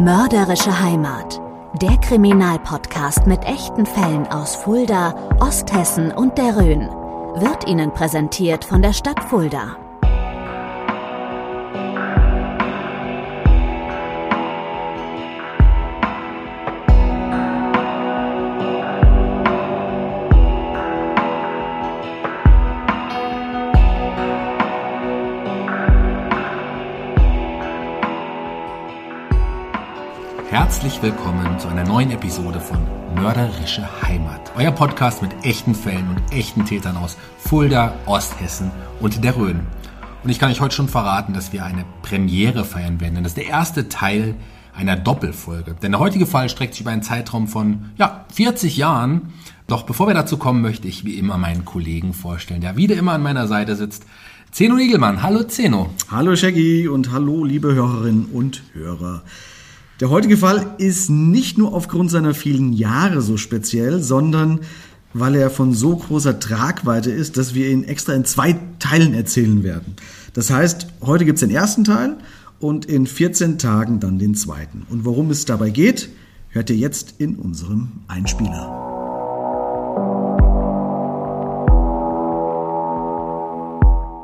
Mörderische Heimat. Der Kriminalpodcast mit echten Fällen aus Fulda, Osthessen und der Rhön wird Ihnen präsentiert von der Stadt Fulda. Herzlich willkommen zu einer neuen Episode von Mörderische Heimat. Euer Podcast mit echten Fällen und echten Tätern aus Fulda, Osthessen und der Rhön. Und ich kann euch heute schon verraten, dass wir eine Premiere feiern werden, denn das ist der erste Teil einer Doppelfolge. Denn der heutige Fall streckt sich über einen Zeitraum von ja, 40 Jahren. Doch bevor wir dazu kommen, möchte ich wie immer meinen Kollegen vorstellen, der wieder immer an meiner Seite sitzt. Zeno Niegelmann. Hallo Zeno. Hallo Shaggy und hallo liebe Hörerinnen und Hörer. Der heutige Fall ist nicht nur aufgrund seiner vielen Jahre so speziell, sondern weil er von so großer Tragweite ist, dass wir ihn extra in zwei Teilen erzählen werden. Das heißt, heute gibt's den ersten Teil und in 14 Tagen dann den zweiten. Und worum es dabei geht, hört ihr jetzt in unserem Einspieler.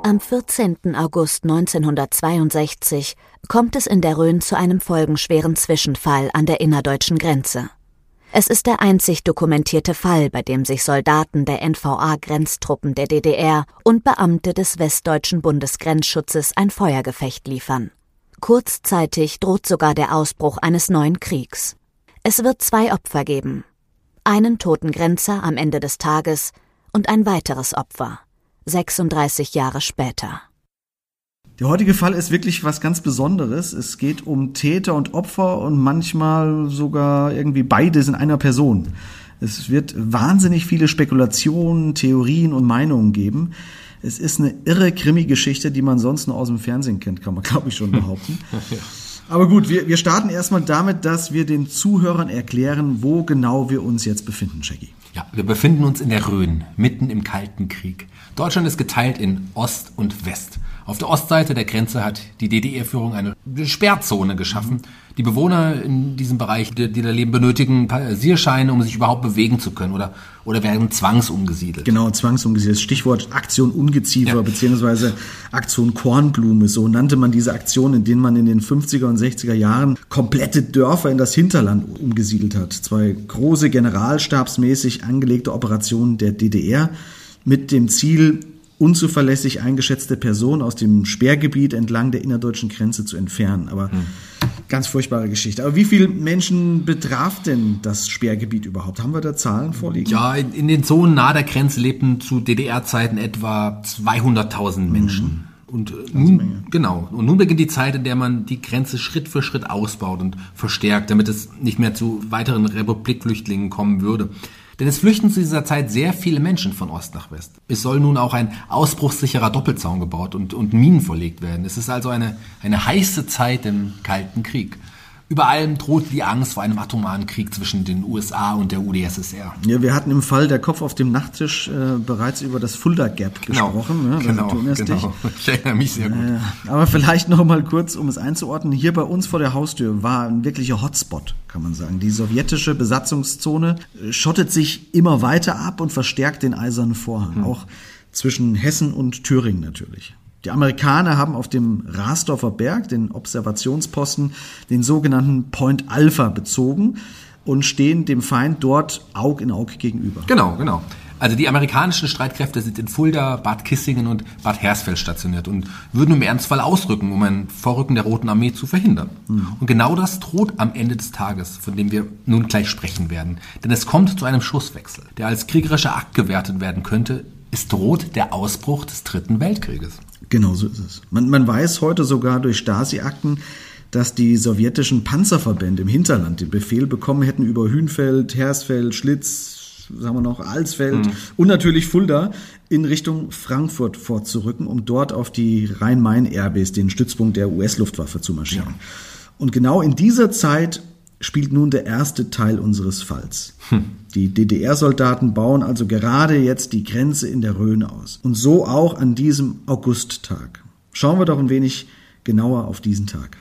Am 14. August 1962 kommt es in der Rhön zu einem folgenschweren Zwischenfall an der innerdeutschen Grenze. Es ist der einzig dokumentierte Fall, bei dem sich Soldaten der NVA-Grenztruppen der DDR und Beamte des westdeutschen Bundesgrenzschutzes ein Feuergefecht liefern. Kurzzeitig droht sogar der Ausbruch eines neuen Kriegs. Es wird zwei Opfer geben. Einen toten Grenzer am Ende des Tages und ein weiteres Opfer. 36 Jahre später. Der heutige Fall ist wirklich was ganz Besonderes. Es geht um Täter und Opfer und manchmal sogar irgendwie beides in einer Person. Es wird wahnsinnig viele Spekulationen, Theorien und Meinungen geben. Es ist eine irre Krimi-Geschichte, die man sonst nur aus dem Fernsehen kennt, kann man glaube ich schon behaupten. Aber gut, wir, wir starten erstmal damit, dass wir den Zuhörern erklären, wo genau wir uns jetzt befinden, Shaggy. Ja, wir befinden uns in der Rhön, mitten im Kalten Krieg. Deutschland ist geteilt in Ost und West. Auf der Ostseite der Grenze hat die DDR-Führung eine Sperrzone geschaffen. Die Bewohner in diesem Bereich, die, die da leben, benötigen Passierscheine, um sich überhaupt bewegen zu können oder, oder werden zwangsumgesiedelt. Genau, zwangsumgesiedelt. Stichwort Aktion Ungeziefer ja. beziehungsweise Aktion Kornblume. So nannte man diese Aktion, in denen man in den 50er und 60er Jahren komplette Dörfer in das Hinterland umgesiedelt hat. Zwei große generalstabsmäßig angelegte Operationen der DDR mit dem Ziel, unzuverlässig eingeschätzte Personen aus dem Sperrgebiet entlang der innerdeutschen Grenze zu entfernen. Aber hm. ganz furchtbare Geschichte. Aber wie viele Menschen betraf denn das Sperrgebiet überhaupt? Haben wir da Zahlen vorliegen? Ja, in den Zonen nahe der Grenze lebten zu DDR-Zeiten etwa 200.000 Menschen. Mhm. Und nun, genau. Und nun beginnt die Zeit, in der man die Grenze Schritt für Schritt ausbaut und verstärkt, damit es nicht mehr zu weiteren Republikflüchtlingen kommen würde. Denn es flüchten zu dieser Zeit sehr viele Menschen von Ost nach West. Es soll nun auch ein ausbruchssicherer Doppelzaun gebaut und, und Minen verlegt werden. Es ist also eine, eine heiße Zeit im Kalten Krieg. Über allem droht die Angst vor einem atomaren Krieg zwischen den USA und der UdSSR. Ja, wir hatten im Fall der Kopf auf dem Nachttisch äh, bereits über das Fulda Gap Genau. gesprochen. Ne? genau, du erinnerst genau. Ich erinnere mich sehr gut. Dich. Aber vielleicht noch mal kurz, um es einzuordnen. Hier bei uns vor der Haustür war ein wirklicher Hotspot, kann man sagen. Die sowjetische Besatzungszone äh, schottet sich immer weiter ab und verstärkt den eisernen Vorhang. Hm. Auch zwischen Hessen und Thüringen natürlich. Die Amerikaner haben auf dem Rasdorfer Berg, den Observationsposten, den sogenannten Point Alpha bezogen und stehen dem Feind dort Aug in Aug gegenüber. Genau, genau. Also die amerikanischen Streitkräfte sind in Fulda, Bad Kissingen und Bad Hersfeld stationiert und würden im Ernstfall ausrücken, um ein Vorrücken der Roten Armee zu verhindern. Und genau das droht am Ende des Tages, von dem wir nun gleich sprechen werden. Denn es kommt zu einem Schusswechsel, der als kriegerischer Akt gewertet werden könnte. Es droht der Ausbruch des Dritten Weltkrieges. Genau so ist es. Man, man weiß heute sogar durch Stasi-Akten, dass die sowjetischen Panzerverbände im Hinterland den Befehl bekommen hätten, über Hünfeld, Hersfeld, Schlitz, sagen wir noch, Alsfeld und natürlich Fulda in Richtung Frankfurt vorzurücken, um dort auf die Rhein-Main-Airbase, den Stützpunkt der US-Luftwaffe, zu marschieren. Und genau in dieser Zeit spielt nun der erste Teil unseres Falls. Die DDR-Soldaten bauen also gerade jetzt die Grenze in der Rhön aus. Und so auch an diesem Augusttag. Schauen wir doch ein wenig genauer auf diesen Tag.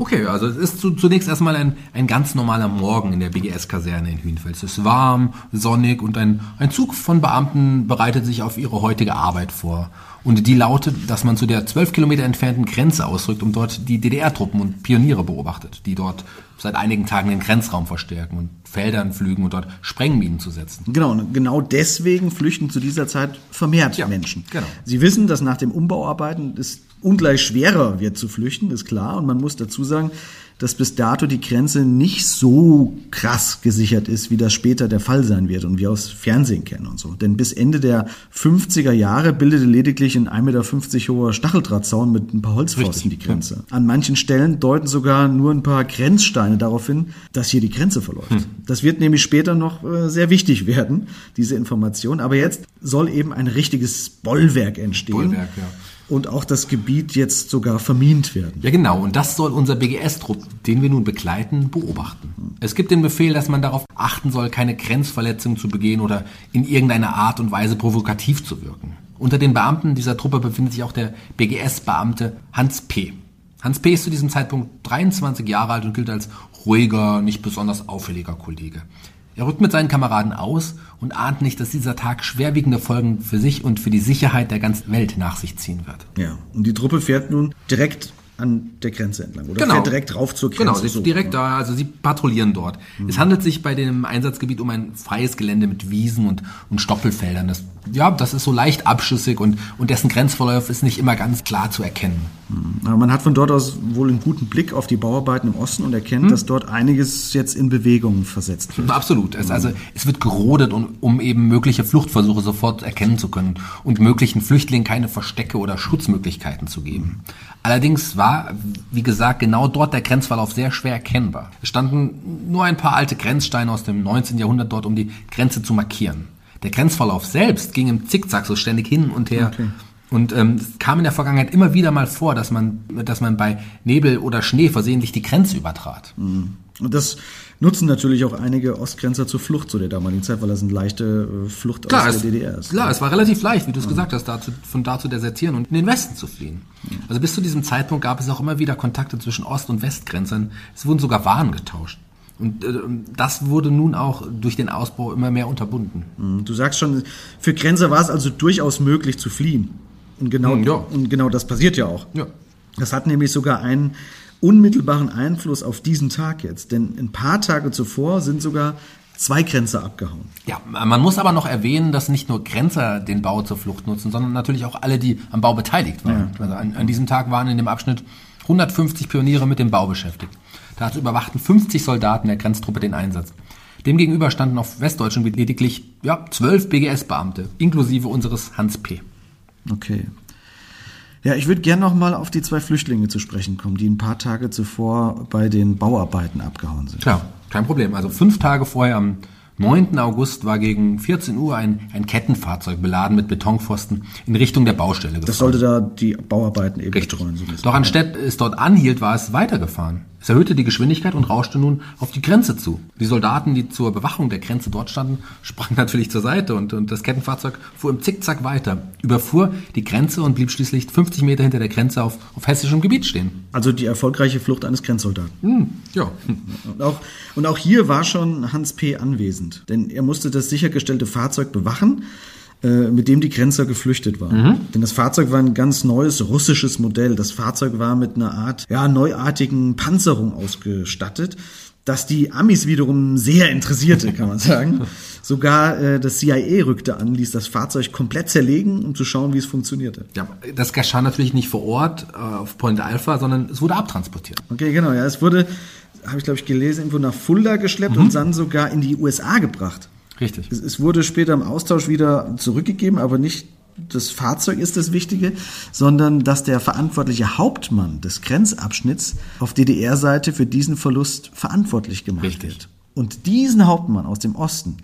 Okay, also es ist zu, zunächst erstmal ein, ein ganz normaler Morgen in der BGS-Kaserne in Hünfeld. Es ist warm, sonnig und ein, ein Zug von Beamten bereitet sich auf ihre heutige Arbeit vor. Und die lautet, dass man zu der zwölf Kilometer entfernten Grenze ausrückt, um dort die DDR-Truppen und Pioniere beobachtet, die dort seit einigen Tagen den Grenzraum verstärken und Feldern pflügen und dort Sprengminen zu setzen. Genau, und genau deswegen flüchten zu dieser Zeit vermehrt Ja, Menschen. genau. Sie wissen, dass nach dem Umbauarbeiten es ungleich schwerer wird zu flüchten, ist klar. Und man muss dazu sagen, dass bis dato die Grenze nicht so krass gesichert ist, wie das später der Fall sein wird und wir aus Fernsehen kennen und so. Denn bis Ende der 50er Jahre bildete lediglich ein 1,50 Meter hoher Stacheldrahtzaun mit ein paar Holzpfosten die Grenze. An manchen Stellen deuten sogar nur ein paar Grenzsteine darauf hin, dass hier die Grenze verläuft. Hm. Das wird nämlich später noch äh, sehr wichtig werden, diese Information. Aber jetzt soll eben ein richtiges Bollwerk entstehen. Bollwerk, ja. Und auch das Gebiet jetzt sogar vermint werden. Ja, genau. Und das soll unser BGS-Trupp, den wir nun begleiten, beobachten. Es gibt den Befehl, dass man darauf achten soll, keine Grenzverletzung zu begehen oder in irgendeiner Art und Weise provokativ zu wirken. Unter den Beamten dieser Truppe befindet sich auch der BGS-Beamte Hans P. Hans P. ist zu diesem Zeitpunkt 23 Jahre alt und gilt als ruhiger, nicht besonders auffälliger Kollege. Er rückt mit seinen Kameraden aus und ahnt nicht, dass dieser Tag schwerwiegende Folgen für sich und für die Sicherheit der ganzen Welt nach sich ziehen wird. Ja. Und die Truppe fährt nun direkt an der Grenze entlang. Oder Genau. fährt direkt rauf zur Grenze. Genau, sie ist so. direkt da, also sie patrouillieren dort. Es handelt sich bei dem Einsatzgebiet um ein freies Gelände mit Wiesen und, und Stoppelfeldern. Das, ja, das ist so leicht abschüssig und, und dessen Grenzverlauf ist nicht immer ganz klar zu erkennen. Aber man hat von dort aus wohl einen guten Blick auf die Bauarbeiten im Osten und erkennt, Hm? dass dort einiges jetzt in Bewegung versetzt wird. Absolut. Es, also, es wird gerodet, um, um eben mögliche Fluchtversuche sofort erkennen zu können und möglichen Flüchtlingen keine Verstecke oder Schutzmöglichkeiten zu geben. Allerdings war, wie gesagt, genau dort der Grenzverlauf sehr schwer erkennbar. Es standen nur ein paar alte Grenzsteine aus dem 19. Jahrhundert dort, um die Grenze zu markieren. Der Grenzverlauf selbst ging im Zickzack so ständig hin und her. Okay. Und ähm, es kam in der Vergangenheit immer wieder mal vor, dass man, dass man bei Nebel oder Schnee versehentlich die Grenze übertrat. Und das nutzen natürlich auch einige Ostgrenzer zur Flucht zu der damaligen Zeit, weil das eine leichte äh, Flucht Klar, aus der DDR ist. klar, es war relativ leicht, wie du es gesagt hast, dazu, von da zu desertieren und in den Westen zu fliehen. Also bis zu diesem Zeitpunkt gab es auch immer wieder Kontakte zwischen Ost- und Westgrenzern. Es wurden sogar Waren getauscht. Und äh, das wurde nun auch durch den Ausbau immer mehr unterbunden. Du sagst schon, für Grenzer war es also durchaus möglich zu fliehen. Und genau, ja. und genau das passiert ja auch. Ja. Das hat nämlich sogar einen unmittelbaren Einfluss auf diesen Tag jetzt. Denn ein paar Tage zuvor sind sogar zwei Grenzer abgehauen. Ja, man muss aber noch erwähnen, dass nicht nur Grenzer den Bau zur Flucht nutzen, sondern natürlich auch alle, die am Bau beteiligt waren. Also an, an diesem Tag waren in dem Abschnitt 150 Pioniere mit dem Bau beschäftigt. Dazu überwachten 50 Soldaten der Grenztruppe den Einsatz. Demgegenüber standen auf Westdeutschen lediglich ja, 12 BGS-Beamte, inklusive unseres Hans P. Okay. Ja, ich würde gerne noch mal auf die zwei Flüchtlinge zu sprechen kommen, die ein paar Tage zuvor bei den Bauarbeiten abgehauen sind. Klar, kein Problem. Also fünf Tage vorher, am 9. August, war gegen 14 Uhr ein, ein Kettenfahrzeug beladen mit Betonpfosten in Richtung der Baustelle gefahren. Das sollte da die Bauarbeiten eben Richtig. betreuen. So. Doch anstatt es dort anhielt, war es weitergefahren. Es erhöhte die Geschwindigkeit und rauschte nun auf die Grenze zu. Die Soldaten, die zur Bewachung der Grenze dort standen, sprangen natürlich zur Seite und, und das Kettenfahrzeug fuhr im Zickzack weiter, überfuhr die Grenze und blieb schließlich 50 Meter hinter der Grenze auf, auf hessischem Gebiet stehen. Also die erfolgreiche Flucht eines Grenzsoldaten. Hm, ja. Und auch, und auch hier war schon Hans P. anwesend, denn er musste das sichergestellte Fahrzeug bewachen mit dem die Grenzer geflüchtet waren. Mhm. Denn das Fahrzeug war ein ganz neues russisches Modell. Das Fahrzeug war mit einer Art, ja, neuartigen Panzerung ausgestattet dass die Amis wiederum sehr interessierte, kann man sagen. Sogar äh, das CIA rückte an, ließ das Fahrzeug komplett zerlegen, um zu schauen, wie es funktionierte. Ja, das geschah natürlich nicht vor Ort äh, auf Point Alpha, sondern es wurde abtransportiert. Okay, genau. Ja, es wurde, habe ich glaube ich gelesen, irgendwo nach Fulda geschleppt mhm. und dann sogar in die USA gebracht. Richtig. Es, es wurde später im Austausch wieder zurückgegeben, aber nicht das Fahrzeug ist das Wichtige, sondern dass der verantwortliche Hauptmann des Grenzabschnitts auf DDR-Seite für diesen Verlust verantwortlich gemacht Richtig. wird. Und diesen Hauptmann aus dem Osten,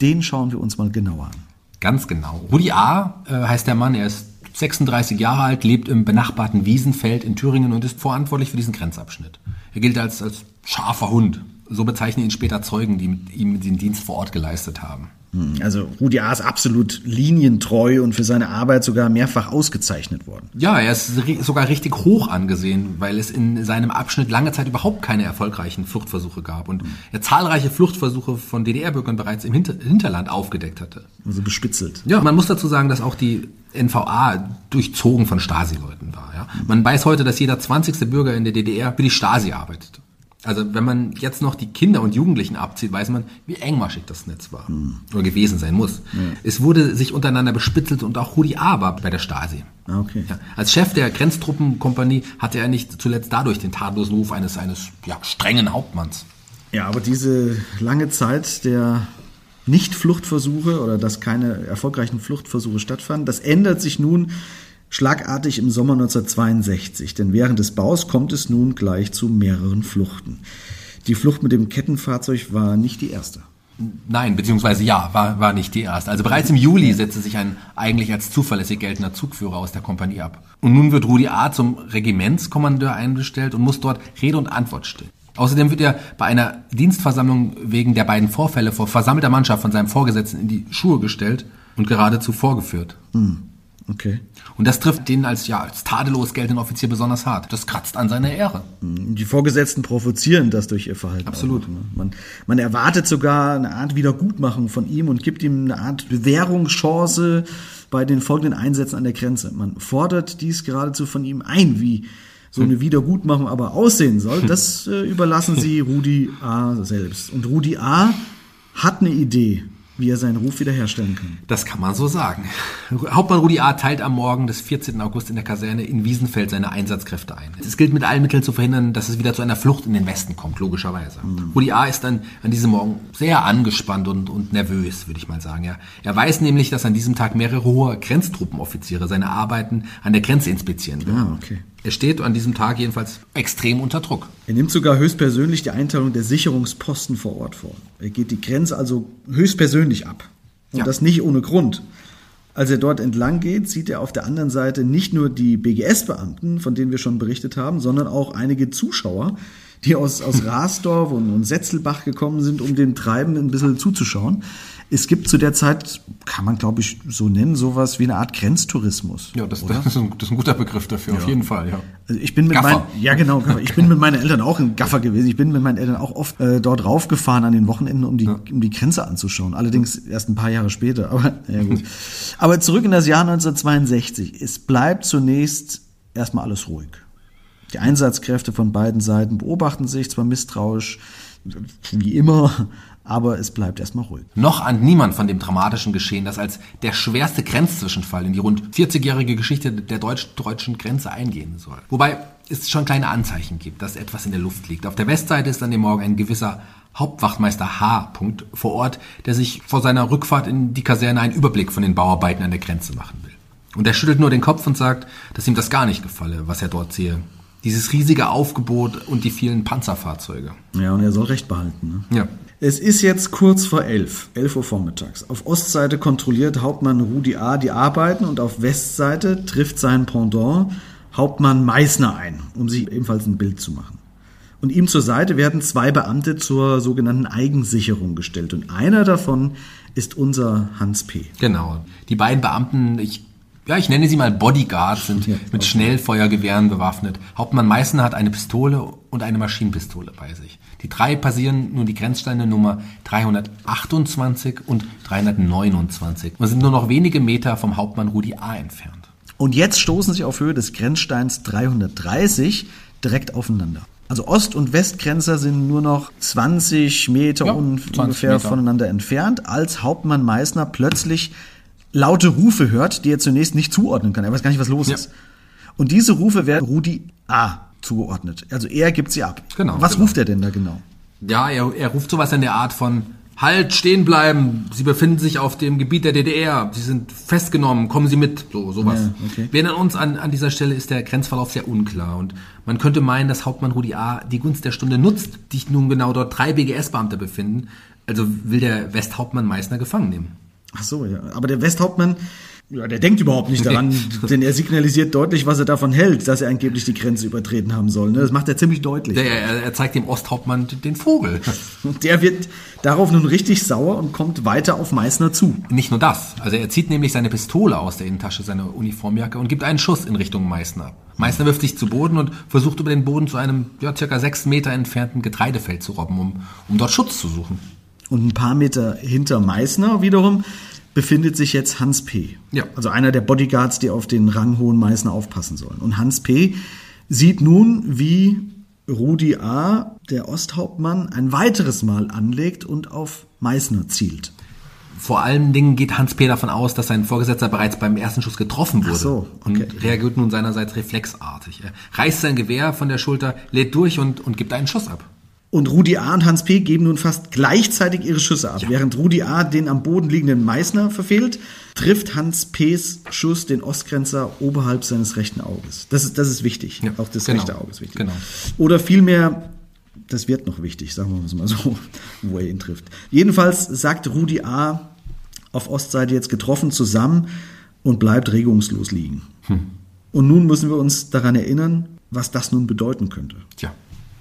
den schauen wir uns mal genauer an. Ganz genau. Rudi A. Äh, heißt der Mann, er ist 36 Jahre alt, lebt im benachbarten Wiesenfeld in Thüringen und ist verantwortlich für diesen Grenzabschnitt. Er gilt als, als scharfer Hund. So bezeichnen ihn später Zeugen, die mit ihm den Dienst vor Ort geleistet haben. Hm, also Rudi A. ist absolut linientreu und für seine Arbeit sogar mehrfach ausgezeichnet worden. Ja, er ist sogar richtig hoch angesehen, weil es in seinem Abschnitt lange Zeit überhaupt keine erfolgreichen Fluchtversuche gab und er zahlreiche Fluchtversuche von DDR-Bürgern bereits im Hinter Hinterland aufgedeckt hatte. Also bespitzelt. Ja, man muss dazu sagen, dass auch die NVA durchzogen von Stasi-Leuten war. Ja? Man weiß heute, dass jeder 20. Bürger in der DDR für die Stasi arbeitete. Also wenn man jetzt noch die Kinder und Jugendlichen abzieht, weiß man, wie engmaschig das Netz war hm. oder gewesen sein muss. Ja. Es wurde sich untereinander bespitzelt und auch Rudi A. war bei der Stasi. Ah, okay. Ja, als Chef der Grenztruppenkompanie hatte er nicht zuletzt dadurch den tadellosen Ruf eines, eines ja, strengen Hauptmanns. Ja, aber diese lange Zeit der Nicht-Fluchtversuche oder dass keine erfolgreichen Fluchtversuche stattfanden, das ändert sich nun Schlagartig im Sommer 1962, denn während des Baus kommt es nun gleich zu mehreren Fluchten. Die Flucht mit dem Kettenfahrzeug war nicht die erste. Nein, beziehungsweise ja, war, war nicht die erste. Also bereits im Juli setzte sich ein eigentlich als zuverlässig geltender Zugführer aus der Kompanie ab. Und nun wird Rudi A. zum Regimentskommandeur einbestellt und muss dort Rede und Antwort stehen. Außerdem wird er bei einer Dienstversammlung wegen der beiden Vorfälle vor versammelter Mannschaft von seinem Vorgesetzten in die Schuhe gestellt und geradezu vorgeführt. Hm. Okay. Und das trifft den als, ja, als tadellos geltenden Offizier besonders hart. Das kratzt an seiner Ehre. Die Vorgesetzten provozieren das durch ihr Verhalten. Absolut. Auch, ne? man, man erwartet sogar eine Art Wiedergutmachung von ihm und gibt ihm eine Art Bewährungschance bei den folgenden Einsätzen an der Grenze. Man fordert dies geradezu von ihm ein, wie so eine Wiedergutmachung aber aussehen soll. Das äh, überlassen sie Rudi A. selbst. Und Rudi A. hat eine Idee wie er seinen Ruf wiederherstellen kann. Das kann man so sagen. Hauptmann Rudi A. teilt am Morgen des 14. August in der Kaserne in Wiesenfeld seine Einsatzkräfte ein. Es gilt mit allen Mitteln zu verhindern, dass es wieder zu einer Flucht in den Westen kommt, logischerweise. Mhm. Rudi A. ist dann an diesem Morgen sehr angespannt und, und nervös, würde ich mal sagen. Ja. Er weiß nämlich, dass an diesem Tag mehrere hohe Grenztruppenoffiziere seine Arbeiten an der Grenze inspizieren werden. Ah, okay. Er steht an diesem Tag jedenfalls extrem unter Druck. Er nimmt sogar höchstpersönlich die Einteilung der Sicherungsposten vor Ort vor. Er geht die Grenze also höchstpersönlich ab. Und ja. das nicht ohne Grund. Als er dort entlang geht, sieht er auf der anderen Seite nicht nur die BGS-Beamten, von denen wir schon berichtet haben, sondern auch einige Zuschauer, die aus, aus Rasdorf und, und Setzelbach gekommen sind, um dem Treiben ein bisschen zuzuschauen. Es gibt zu der Zeit, kann man glaube ich so nennen, sowas wie eine Art Grenztourismus. Ja, das, das, ist, ein, das ist, ein, guter Begriff dafür, ja. auf jeden Fall, ja. Also ich bin mit meinen, ja genau, ich bin mit meinen Eltern auch ein Gaffer gewesen. Ich bin mit meinen Eltern auch oft äh, dort raufgefahren an den Wochenenden, um die, ja. um die Grenze anzuschauen. Allerdings erst ein paar Jahre später. Aber, ja gut. aber zurück in das Jahr 1962. Es bleibt zunächst erstmal alles ruhig. Die Einsatzkräfte von beiden Seiten beobachten sich zwar misstrauisch, wie immer, aber es bleibt erstmal ruhig. Noch ahnt niemand von dem dramatischen Geschehen, das als der schwerste Grenzzwischenfall in die rund 40-jährige Geschichte der deutsch-deutschen Grenze eingehen soll. Wobei es schon kleine Anzeichen gibt, dass etwas in der Luft liegt. Auf der Westseite ist an dem Morgen ein gewisser Hauptwachtmeister H. vor Ort, der sich vor seiner Rückfahrt in die Kaserne einen Überblick von den Bauarbeiten an der Grenze machen will. Und er schüttelt nur den Kopf und sagt, dass ihm das gar nicht gefalle, was er dort sehe. Dieses riesige Aufgebot und die vielen Panzerfahrzeuge. Ja, und er soll Recht behalten. Ne? Ja. Es ist jetzt kurz vor elf, elf Uhr vormittags. Auf Ostseite kontrolliert Hauptmann Rudi A. die Arbeiten und auf Westseite trifft sein Pendant Hauptmann Meissner ein, um sich ebenfalls ein Bild zu machen. Und ihm zur Seite werden zwei Beamte zur sogenannten Eigensicherung gestellt. Und einer davon ist unser Hans P. Genau. Die beiden Beamten, ich ja, ich nenne sie mal Bodyguards, sind mit Schnellfeuergewehren bewaffnet. Hauptmann Meißner hat eine Pistole und eine Maschinenpistole bei sich. Die drei passieren nun die Grenzsteine Nummer 328 und 329 und sind nur noch wenige Meter vom Hauptmann Rudi A. entfernt. Und jetzt stoßen sie auf Höhe des Grenzsteins 330 direkt aufeinander. Also Ost- und Westgrenzer sind nur noch 20 Meter Ja, un 20 ungefähr Meter. voneinander entfernt, als Hauptmann Meißner plötzlich laute Rufe hört, die er zunächst nicht zuordnen kann. Er weiß gar nicht, was los Ja. ist. Und diese Rufe werden Rudi A. zugeordnet. Also er gibt sie ab. Genau, Was genau. ruft er denn da genau? Ja, er, er ruft sowas in der Art von Halt, stehen bleiben. Sie befinden sich auf dem Gebiet der DDR. Sie sind festgenommen. Kommen Sie mit. So, sowas. Ja, okay. Wir erinnern uns an, an dieser Stelle ist der Grenzverlauf sehr unklar und man könnte meinen, dass Hauptmann Rudi A. die Gunst der Stunde nutzt, die sich nun genau dort drei BGS-Beamte befinden. Also will der Westhauptmann Meißner gefangen nehmen. Ach so, ja. Aber der Westhauptmann, ja, der denkt überhaupt nicht daran, denn er signalisiert deutlich, was er davon hält, dass er angeblich die Grenze übertreten haben soll. Ne? Das macht er ziemlich deutlich. Der, er, er zeigt dem Osthauptmann den Vogel. Und der wird darauf nun richtig sauer und kommt weiter auf Meißner zu. Nicht nur das. Also er zieht nämlich seine Pistole aus der Innentasche seiner Uniformjacke und gibt einen Schuss in Richtung Meißner. Meißner wirft sich zu Boden und versucht über den Boden zu einem ja, circa sechs Meter entfernten Getreidefeld zu robben, um, um dort Schutz zu suchen. Und ein paar Meter hinter Meißner wiederum befindet sich jetzt Hans P. Ja. Also einer der Bodyguards, die auf den ranghohen Meißner aufpassen sollen. Und Hans P. sieht nun, wie Rudi A., der Osthauptmann, ein weiteres Mal anlegt und auf Meißner zielt. Vor allen Dingen geht Hans P. davon aus, dass sein Vorgesetzter bereits beim ersten Schuss getroffen wurde. so, okay. Und reagiert nun seinerseits reflexartig. Er reißt sein Gewehr von der Schulter, lädt durch und, und gibt einen Schuss ab. Und Rudi A. und Hans P. geben nun fast gleichzeitig ihre Schüsse ab. Während Rudi A. den am Boden liegenden Meißner verfehlt, trifft Hans P.s Schuss den Ostgrenzer oberhalb seines rechten Auges. Das ist, das ist wichtig. Ja, Auch das genau. rechte Auge ist wichtig. Genau. Oder vielmehr, das wird noch wichtig, sagen wir es mal so, wo er ihn trifft. Jedenfalls sagt Rudi A. auf Ostseite jetzt getroffen zusammen und bleibt regungslos liegen. Hm. Und nun müssen wir uns daran erinnern, was das nun bedeuten könnte. Tja.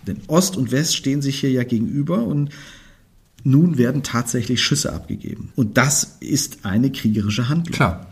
Denn Ost und West stehen sich hier ja gegenüber und nun werden tatsächlich Schüsse abgegeben. Und das ist eine kriegerische Handlung. Klar.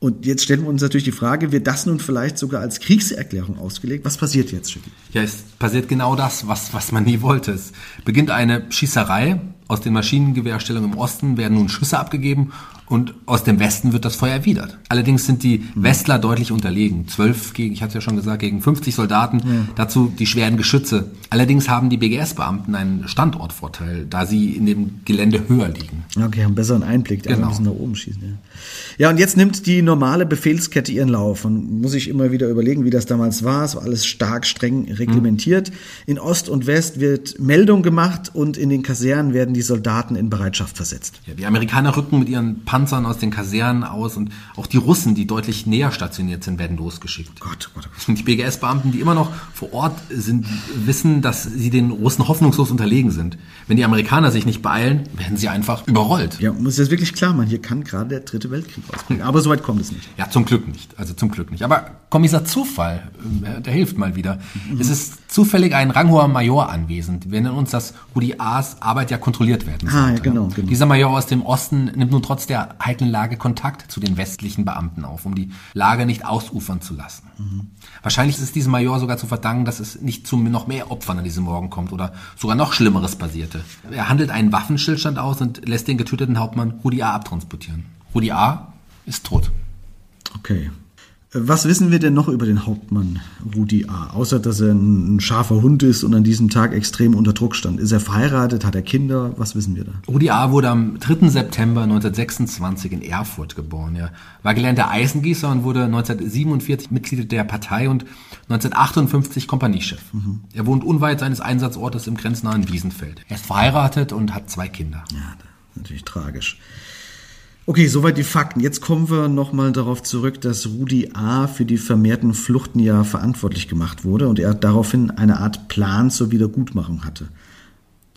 Und jetzt stellen wir uns natürlich die Frage, wird das nun vielleicht sogar als Kriegserklärung ausgelegt? Was passiert jetzt, Schicki? Ja, es passiert genau das, was, was man nie wollte. Es beginnt eine Schießerei. Aus den Maschinengewehrstellungen im Osten werden nun Schüsse abgegeben und aus dem Westen wird das Feuer erwidert. Allerdings sind die Westler deutlich unterlegen. Zwölf gegen, ich hatte es ja schon gesagt, gegen 50 Soldaten. Dazu die schweren Geschütze. Allerdings haben die BGS-Beamten einen Standortvorteil, da sie in dem Gelände höher liegen. Okay, haben besseren Einblick, die Genau. müssen nach oben schießen. Ja. ja, und jetzt nimmt die normale Befehlskette ihren Lauf. Und muss ich immer wieder überlegen, wie das damals war. Es war alles stark streng reglementiert. In Ost und West wird Meldung gemacht und in den Kasernen werden die Soldaten in Bereitschaft versetzt. Ja, die Amerikaner rücken mit ihren Panzern aus den Kasernen aus und auch die Russen, die deutlich näher stationiert sind, werden losgeschickt. Gott, Gott, Gott. Und die BGS-Beamten, die immer noch vor Ort sind, wissen, dass sie den Russen hoffnungslos unterlegen sind. Wenn die Amerikaner sich nicht beeilen, werden sie einfach überrollt. Ja, muss das wirklich klar machen. Hier kann gerade der dritte Weltkrieg ausbrechen. Aber soweit kommt es nicht. Ja, zum Glück nicht. Also zum Glück nicht. Aber Kommissar Zufall, äh, der hilft mal wieder. Es ist zufällig ein ranghoher Major anwesend. Wir nennen uns, dass Rudi A.'s Arbeit ja kontrolliert werden Ah, ja, sollte. genau, genau. Dieser Major aus dem Osten nimmt nun trotz der heiklen Lage Kontakt zu den westlichen Beamten auf, um die Lage nicht ausufern zu lassen. Wahrscheinlich ist diesem Major sogar zu verdanken, dass es nicht zu noch mehr Opfern an diesem Morgen kommt oder sogar noch Schlimmeres passierte. Er handelt einen Waffenstillstand aus und lässt den getöteten Hauptmann Rudi A. abtransportieren. Rudi A. ist tot. Okay. Was wissen wir denn noch über den Hauptmann Rudi A., außer dass er ein, ein scharfer Hund ist und an diesem Tag extrem unter Druck stand? Ist er verheiratet? Hat er Kinder? Was wissen wir da? Rudi A. wurde am 3. September 1926 in Erfurt geboren. Er war gelernter Eisengießer und wurde 1947 Mitglied der Partei und 1958 Kompaniechef. Er wohnt unweit seines Einsatzortes im grenznahen Wiesenfeld. Er ist verheiratet und hat zwei Kinder. Ja, natürlich tragisch. Okay, soweit die Fakten. Jetzt kommen wir nochmal darauf zurück, dass Rudi A. für die vermehrten Fluchten ja verantwortlich gemacht wurde und er daraufhin eine Art Plan zur Wiedergutmachung hatte.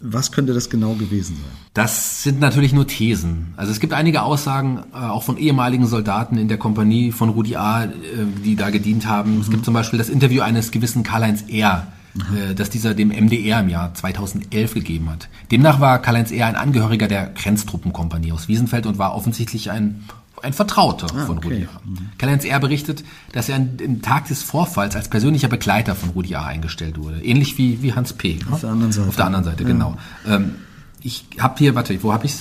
Was könnte das genau gewesen sein? Das sind natürlich nur Thesen. Also es gibt einige Aussagen äh, auch von ehemaligen Soldaten in der Kompanie von Rudi A., äh, die da gedient haben. Es gibt zum Beispiel das Interview eines gewissen Karl-Heinz R., äh, das dieser dem MDR im Jahr 2011 gegeben hat. Demnach war Karl-Heinz Ehr ein Angehöriger der Grenztruppenkompanie aus Wiesenfeld und war offensichtlich ein ein Vertrauter ah, von okay. Rudi A. Mhm. Karl-Heinz Ehr berichtet, dass er an dem Tag des Vorfalls als persönlicher Begleiter von Rudi A. eingestellt wurde. Ähnlich wie, wie Hans P. Auf der anderen Seite. Auf der anderen Seite, ja. genau. Ähm, ich habe hier, warte, wo habe ich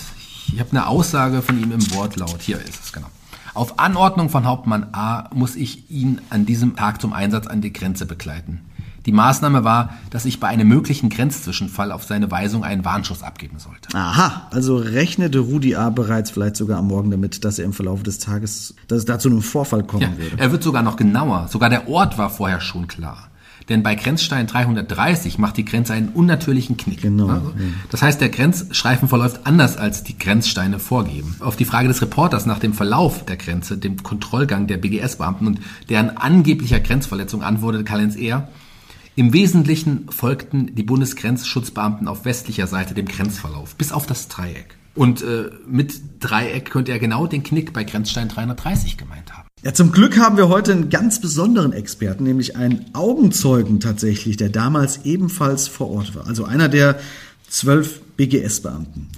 Ich habe eine Aussage von ihm im Wortlaut. Hier ist es, genau. Auf Anordnung von Hauptmann A. muss ich ihn an diesem Tag zum Einsatz an die Grenze begleiten. Die Maßnahme war, dass ich bei einem möglichen Grenzzwischenfall auf seine Weisung einen Warnschuss abgeben sollte. Aha, also rechnete Rudi A. bereits vielleicht sogar am Morgen damit, dass er im Verlauf des Tages, dass es da zu einem Vorfall kommen ja, würde. Er wird sogar noch genauer. Sogar der Ort war vorher schon klar. Denn bei Grenzstein 330 macht die Grenze einen unnatürlichen Knick. Genau. Also, das heißt, der Grenzstreifen verläuft anders, als die Grenzsteine vorgeben. Auf die Frage des Reporters nach dem Verlauf der Grenze, dem Kontrollgang der BGS-Beamten und deren angeblicher Grenzverletzung antwortete Karl-Heinz eher, im Wesentlichen folgten die Bundesgrenzschutzbeamten auf westlicher Seite dem Grenzverlauf, bis auf das Dreieck. Und äh, mit Dreieck könnte er genau den Knick bei Grenzstein 330 gemeint haben. Ja, zum Glück haben wir heute einen ganz besonderen Experten, nämlich einen Augenzeugen tatsächlich, der damals ebenfalls vor Ort war. Also einer der zwölf BGS-Beamten.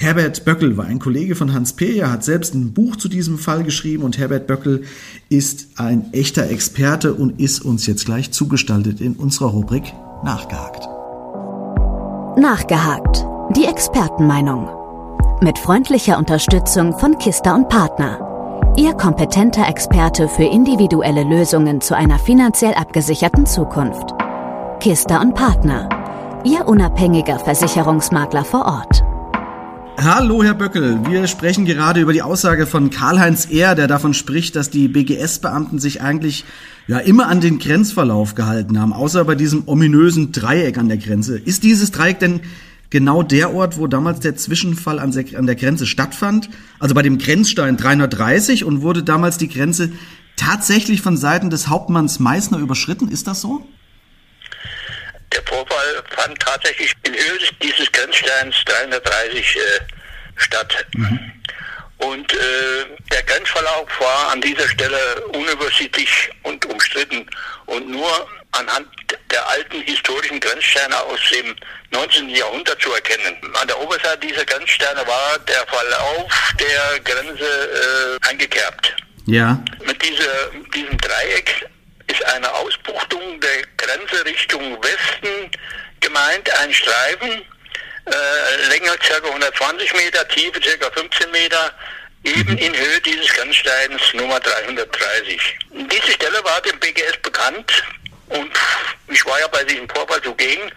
Herbert Böckel war ein Kollege von Hans P. Er hat selbst ein Buch zu diesem Fall geschrieben und Herbert Böckel ist ein echter Experte und ist uns jetzt gleich zugestaltet in unserer Rubrik Nachgehakt. Nachgehakt. Die Expertenmeinung. Mit freundlicher Unterstützung von Kista und Partner. Ihr kompetenter Experte für individuelle Lösungen zu einer finanziell abgesicherten Zukunft. Kista und Partner. Ihr unabhängiger Versicherungsmakler vor Ort. Hallo, Herr Böckel. Wir sprechen gerade über die Aussage von Karl-Heinz Ehr, der davon spricht, dass die BGS-Beamten sich eigentlich ja immer an den Grenzverlauf gehalten haben, außer bei diesem ominösen Dreieck an der Grenze. Ist dieses Dreieck denn genau der Ort, wo damals der Zwischenfall an der Grenze stattfand? Also bei dem Grenzstein 330 und wurde damals die Grenze tatsächlich von Seiten des Hauptmanns Meißner überschritten? Ist das so? Der Vorfall fand tatsächlich in Höhe dieses Grenzsteins 330 äh, statt. Mhm. Und äh, der Grenzverlauf war an dieser Stelle unübersichtlich und umstritten und nur anhand der alten historischen Grenzsteine aus dem 19. Jahrhundert zu erkennen. An der Oberseite dieser Grenzsteine war der Verlauf der Grenze äh, eingekerbt. Ja. Mit dieser, diesem Dreieck ist eine Ausbuchtung der Grenze Richtung Westen gemeint, ein Streifen, äh, Länge ca. 120 Meter, Tiefe ca. 15 Meter, eben mhm. in Höhe dieses Grenzsteins Nummer 330. Diese Stelle war dem BGS bekannt und ich war ja bei diesem Vorfall zugegen.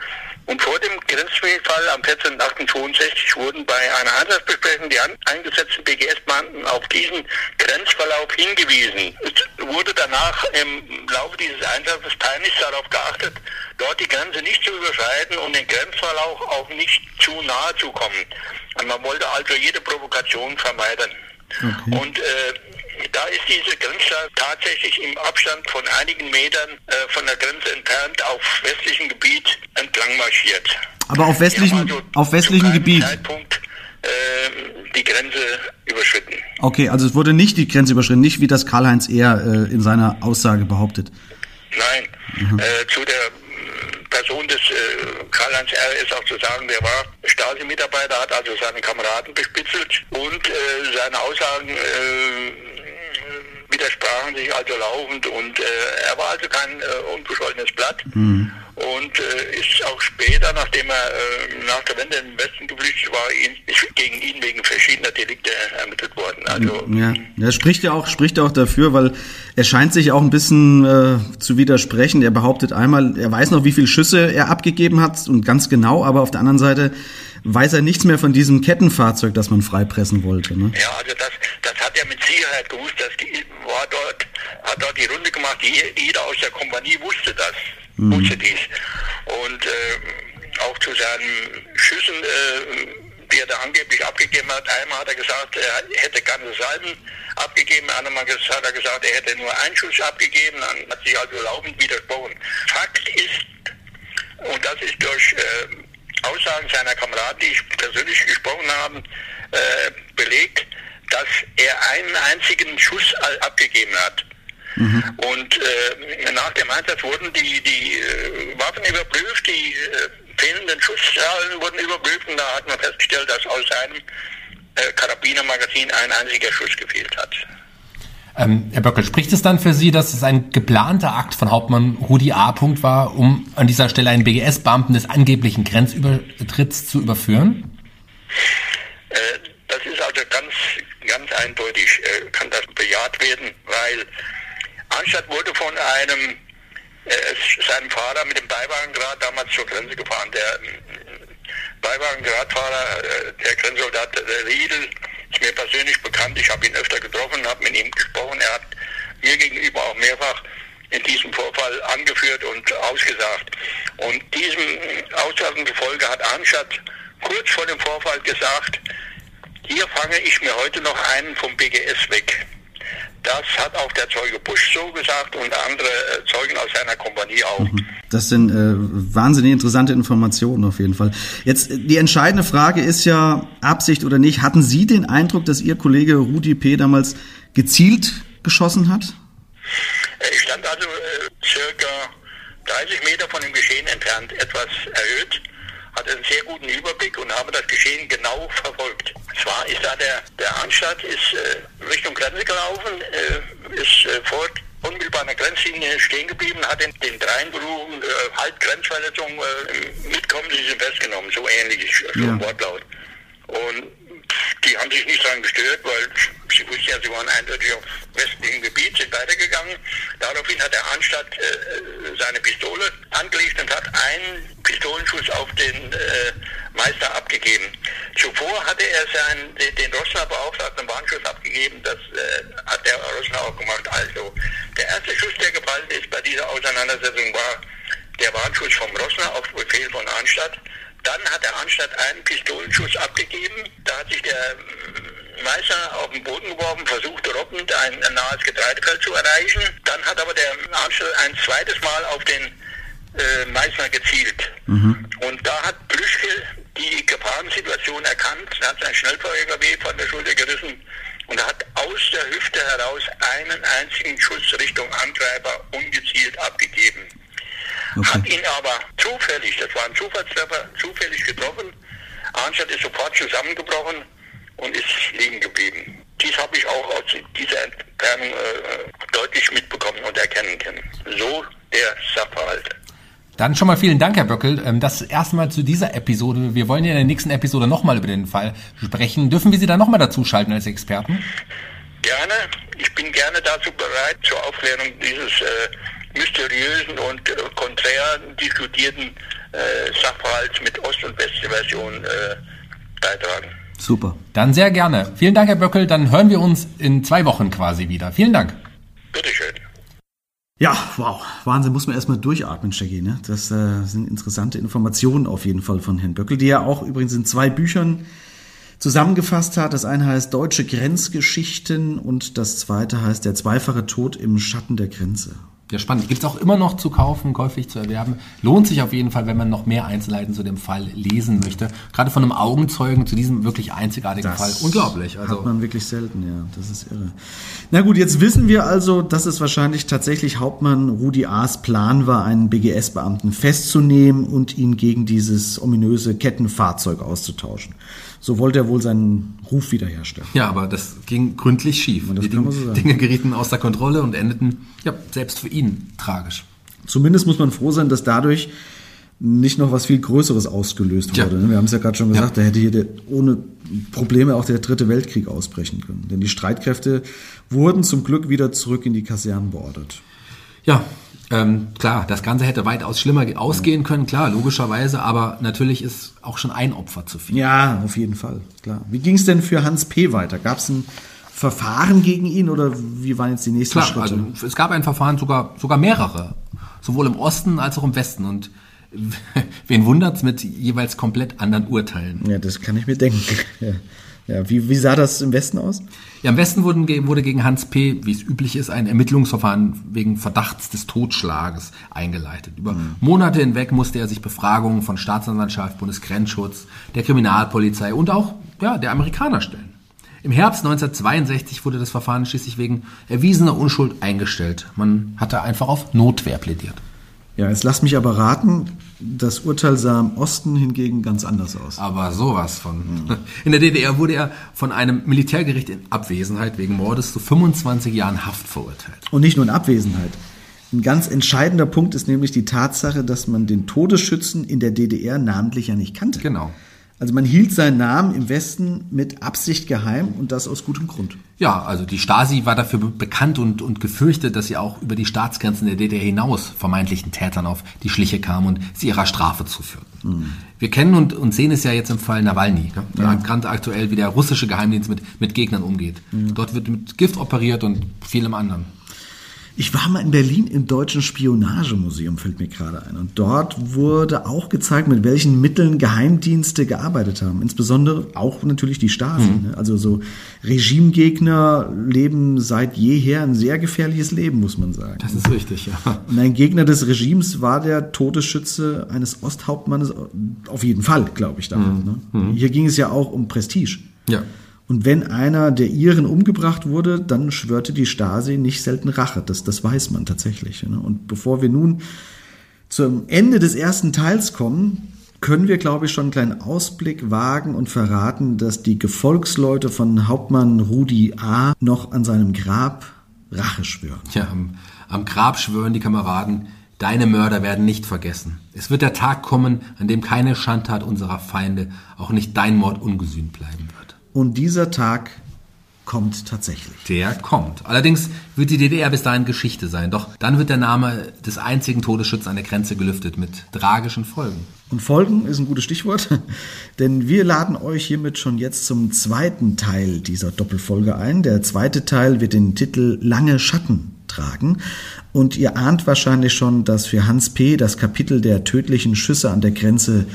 Und vor dem Grenzfall am 14.08.62 wurden bei einer Einsatzbesprechung die eingesetzten BGS-Beamten auf diesen Grenzverlauf hingewiesen. Es wurde danach im Laufe dieses Einsatzes peinlich darauf geachtet, dort die Grenze nicht zu überschreiten und den Grenzverlauf auch nicht zu nahe zu kommen. Und man wollte also jede Provokation vermeiden. Okay. Und äh, da ist diese Grenze tatsächlich im Abstand von einigen Metern äh, von der Grenze entfernt auf westlichem Gebiet entlang marschiert. Aber auf westlichem, also auf westlichem Gebiet? Zeitpunkt äh, die Grenze überschritten. Okay, also es wurde nicht die Grenze überschritten, nicht wie das Karl-Heinz Ehr äh, in seiner Aussage behauptet. Nein, mhm. äh, zu der Person des äh, Karl-Heinz R. ist auch zu sagen, der war Stasi-Mitarbeiter, hat also seine Kameraden bespitzelt und äh, seine Aussagen äh, widersprachen sich also laufend und äh, er war also kein äh, unbescholtenes Blatt. Mhm. Und äh, ist auch später, nachdem er äh, nach der Wende den Westen geflüchtet war, ihn, ist gegen ihn wegen verschiedener Delikte ermittelt worden. Also, ja, das spricht ja auch, spricht auch dafür, weil er scheint sich auch ein bisschen äh, zu widersprechen. Er behauptet einmal, er weiß noch, wie viele Schüsse er abgegeben hat und ganz genau, aber auf der anderen Seite weiß er nichts mehr von diesem Kettenfahrzeug, das man freipressen wollte. Ne? Ja, also das hat er mit Sicherheit gewusst, dass die war dort, hat dort die Runde gemacht, jeder aus der Kompanie wusste das, mhm. wusste dies. Und äh, auch zu seinen Schüssen, äh, die er da angeblich abgegeben hat, einmal hat er gesagt, er hätte ganze Salben abgegeben, einmal hat er gesagt, er hätte nur einen Schuss abgegeben, dann hat sich also laufend widersprochen. Fakt ist, und das ist durch äh, Aussagen seiner Kameraden, die ich persönlich gesprochen habe, äh, belegt, dass er einen einzigen Schuss abgegeben hat. Mhm. Und äh, nach dem Einsatz wurden die, die äh, Waffen überprüft, die äh, fehlenden Schusszahlen wurden überprüft und da hat man festgestellt, dass aus seinem äh, Karabinermagazin ein einziger Schuss gefehlt hat. Ähm, Herr Böckel, spricht es dann für Sie, dass es ein geplanter Akt von Hauptmann Rudi A. war, um an dieser Stelle einen BGS-Beamten des angeblichen Grenzübertritts zu überführen? Äh, das ist also ganz, ganz äh, kann das bejaht werden, weil Anstatt wurde von einem äh, seinem Fahrer mit dem Beiwagengrad damals zur Grenze gefahren. Der Beiwagengradfahrer, äh, der Grenzsoldat der Riedel, ist mir persönlich bekannt. Ich habe ihn öfter getroffen, habe mit ihm gesprochen. Er hat mir gegenüber auch mehrfach in diesem Vorfall angeführt und ausgesagt. Und diesem Aussagen zufolge hat Arnstadt kurz vor dem Vorfall gesagt, hier fange ich mir heute noch einen vom BGS weg. Das hat auch der Zeuge Busch so gesagt und andere äh, Zeugen aus seiner Kompanie auch. Mhm. Das sind äh, wahnsinnig interessante Informationen auf jeden Fall. Jetzt die entscheidende Frage ist ja Absicht oder nicht. Hatten Sie den Eindruck, dass Ihr Kollege Rudi P. damals gezielt geschossen hat? Äh, ich stand also äh, circa 30 Meter von dem Geschehen entfernt, etwas erhöht hatte einen sehr guten Überblick und habe das Geschehen genau verfolgt. Zwar ist da der, der Anstalt ist äh, Richtung Grenze gelaufen, äh, ist äh, vor unmittelbar an der Grenzlinie stehen geblieben, hat den, den dreien berufen, äh, halt Grenzverletzung, äh, mitkommen, sie sind festgenommen, so ähnlich, so ja. Wortlaut. Und die haben sich nicht daran gestört, weil sie wussten ja, sie waren eindeutig auf westlichem Gebiet, sind weitergegangen. Daraufhin hat der Anstatt äh, seine Pistole angelegt und hat einen Pistolenschuss auf den äh, Meister abgegeben. Zuvor hatte er seinen, den, den Rossner Beauftragten Warnschuss abgegeben, das äh, hat der Rossner auch gemacht. Also, der erste Schuss, der gefallen ist bei dieser Auseinandersetzung, war der Warnschuss vom Rossner auf Befehl von Anstatt. Dann hat der Anstatt einen Pistolenschuss abgegeben. Da hat sich der Meister auf den Boden geworfen, versuchte robbend ein, ein nahes Getreidefeld zu erreichen. Dann hat aber der Anstatt ein zweites Mal auf den äh, Meißner gezielt. Mhm. Und da hat Plüschke die Gefahrensituation erkannt, hat sein Schnellfeuer-LKW von der Schulter gerissen und hat aus der Hüfte heraus einen einzigen Schuss Richtung Antreiber ungezielt abgegeben. Okay. Hat ihn aber zufällig, das war ein Zufallstreffer, zufällig getroffen. Arnstadt ist sofort zusammengebrochen und ist liegen geblieben. Dies habe ich auch aus dieser Entfernung äh, deutlich mitbekommen und erkennen können. So der Sachverhalt. Dann schon mal vielen Dank, Herr Böckel. Ähm, das erstmal zu dieser Episode. Wir wollen ja in der nächsten Episode nochmal über den Fall sprechen. Dürfen wir Sie da nochmal dazuschalten als Experten? Gerne. Ich bin gerne dazu bereit, zur Aufklärung dieses äh, mysteriösen und äh, konträr diskutierten äh, Sachverhalts mit Ost- und Westversion äh, beitragen. Super. Dann sehr gerne. Vielen Dank, Herr Böckel. Dann hören wir uns in zwei Wochen quasi wieder. Vielen Dank. Bitteschön. Ja, wow, Wahnsinn, muss man erstmal durchatmen, Shaggy. Ne? Das äh, sind interessante Informationen auf jeden Fall von Herrn Böckel, die er auch übrigens in zwei Büchern zusammengefasst hat. Das eine heißt Deutsche Grenzgeschichten und das zweite heißt Der zweifache Tod im Schatten der Grenze. Ja, spannend. Gibt es auch immer noch zu kaufen, käuflich zu erwerben. Lohnt sich auf jeden Fall, wenn man noch mehr Einzelheiten zu dem Fall lesen möchte. Gerade von einem Augenzeugen zu diesem wirklich einzigartigen das Fall. Unglaublich. Also hat man wirklich selten, ja. Das ist irre. Na gut, jetzt wissen wir also, dass es wahrscheinlich tatsächlich Hauptmann Rudi A.'s Plan war, einen BGS-Beamten festzunehmen und ihn gegen dieses ominöse Kettenfahrzeug auszutauschen. So wollte er wohl seinen Ruf wiederherstellen. Ja, aber das ging gründlich schief. Die Dinge, so Dinge gerieten außer Kontrolle und endeten, ja, selbst für ihn tragisch. Zumindest muss man froh sein, dass dadurch nicht noch was viel Größeres ausgelöst wurde. Ja. Wir haben es ja gerade schon gesagt, ja. da hätte hier der, ohne Probleme auch der dritte Weltkrieg ausbrechen können. Denn die Streitkräfte wurden zum Glück wieder zurück in die Kasernen beordert. Ja, ähm, klar, das Ganze hätte weitaus schlimmer ausgehen können, klar, logischerweise, aber natürlich ist auch schon ein Opfer zu viel. Ja, auf jeden Fall, klar. Wie ging es denn für Hans P. weiter? Gab es ein Verfahren gegen ihn oder wie waren jetzt die nächsten klar, Schritte? Also, es gab ein Verfahren, sogar, sogar mehrere, sowohl im Osten als auch im Westen und wen wundert's mit jeweils komplett anderen Urteilen? Ja, das kann ich mir denken. Ja. Ja, wie, wie sah das im Westen aus? Ja, im Westen wurden, wurde gegen Hans P., wie es üblich ist, ein Ermittlungsverfahren wegen Verdachts des Totschlages eingeleitet. Über mhm. Monate hinweg musste er sich Befragungen von Staatsanwaltschaft, Bundesgrenzschutz, der Kriminalpolizei und auch ja, der Amerikaner stellen. Im Herbst 1962 wurde das Verfahren schließlich wegen erwiesener Unschuld eingestellt. Man hatte einfach auf Notwehr plädiert. Ja, jetzt lass mich aber raten, das Urteil sah im Osten hingegen ganz anders aus. Aber sowas von. In der DDR wurde er von einem Militärgericht in Abwesenheit wegen Mordes zu 25 Jahren Haft verurteilt. Und nicht nur in Abwesenheit. Ein ganz entscheidender Punkt ist nämlich die Tatsache, dass man den Todesschützen in der DDR namentlich ja nicht kannte. Genau. Also man hielt seinen Namen im Westen mit Absicht geheim und das aus gutem Grund. Ja, also die Stasi war dafür bekannt und, und gefürchtet, dass sie auch über die Staatsgrenzen der DDR hinaus vermeintlichen Tätern auf die Schliche kam und sie ihrer Strafe zuführten. Mhm. Wir kennen und, und sehen es ja jetzt im Fall Nawalny, ne? ja. ganz aktuell, wie der russische Geheimdienst mit, mit Gegnern umgeht. Mhm. Dort wird mit Gift operiert und vielem anderen. Ich war mal in Berlin im Deutschen Spionagemuseum, fällt mir gerade ein. Und dort wurde auch gezeigt, mit welchen Mitteln Geheimdienste gearbeitet haben. Insbesondere auch natürlich die Stasi. Mhm. Ne? Also so Regimegegner leben seit jeher ein sehr gefährliches Leben, muss man sagen. Das ist richtig, ja. Und ein Gegner des Regimes war der Todesschütze eines Osthauptmannes auf jeden Fall, glaube ich, damals. Mhm. Ne? Mhm. Hier ging es ja auch um Prestige. Ja. Und wenn einer der Iren umgebracht wurde, dann schwörte die Stasi nicht selten Rache. Das, das weiß man tatsächlich. Ne? Und bevor wir nun zum Ende des ersten Teils kommen, können wir, glaube ich, schon einen kleinen Ausblick wagen und verraten, dass die Gefolgsleute von Hauptmann Rudi A. noch an seinem Grab Rache schwören. Ja, am, am Grab schwören die Kameraden, deine Mörder werden nicht vergessen. Es wird der Tag kommen, an dem keine Schandtat unserer Feinde, auch nicht dein Mord ungesühnt bleiben wird. Und dieser Tag kommt tatsächlich. Der kommt. Allerdings wird die DDR bis dahin Geschichte sein. Doch dann wird der Name des einzigen Todesschützen an der Grenze gelüftet mit tragischen Folgen. Und Folgen ist ein gutes Stichwort, denn wir laden euch hiermit schon jetzt zum zweiten Teil dieser Doppelfolge ein. Der zweite Teil wird den Titel Lange Schatten tragen. Und ihr ahnt wahrscheinlich schon, dass für Hans P. das Kapitel der tödlichen Schüsse an der Grenze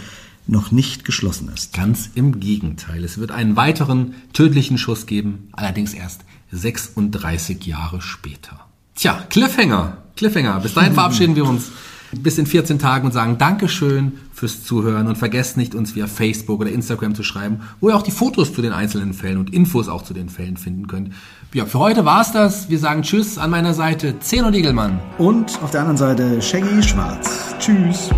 noch nicht geschlossen ist. Ganz im Gegenteil. Es wird einen weiteren tödlichen Schuss geben, allerdings erst 36 Jahre später. Tja, Cliffhanger, Cliffhanger. Bis dahin verabschieden wir uns bis in 14 Tagen und sagen Dankeschön fürs Zuhören und vergesst nicht, uns via Facebook oder Instagram zu schreiben, wo ihr auch die Fotos zu den einzelnen Fällen und Infos auch zu den Fällen finden könnt. Ja, für heute war's das. Wir sagen Tschüss an meiner Seite, Zeno Diegelmann. Und auf der anderen Seite Shaggy Schwarz. Tschüss.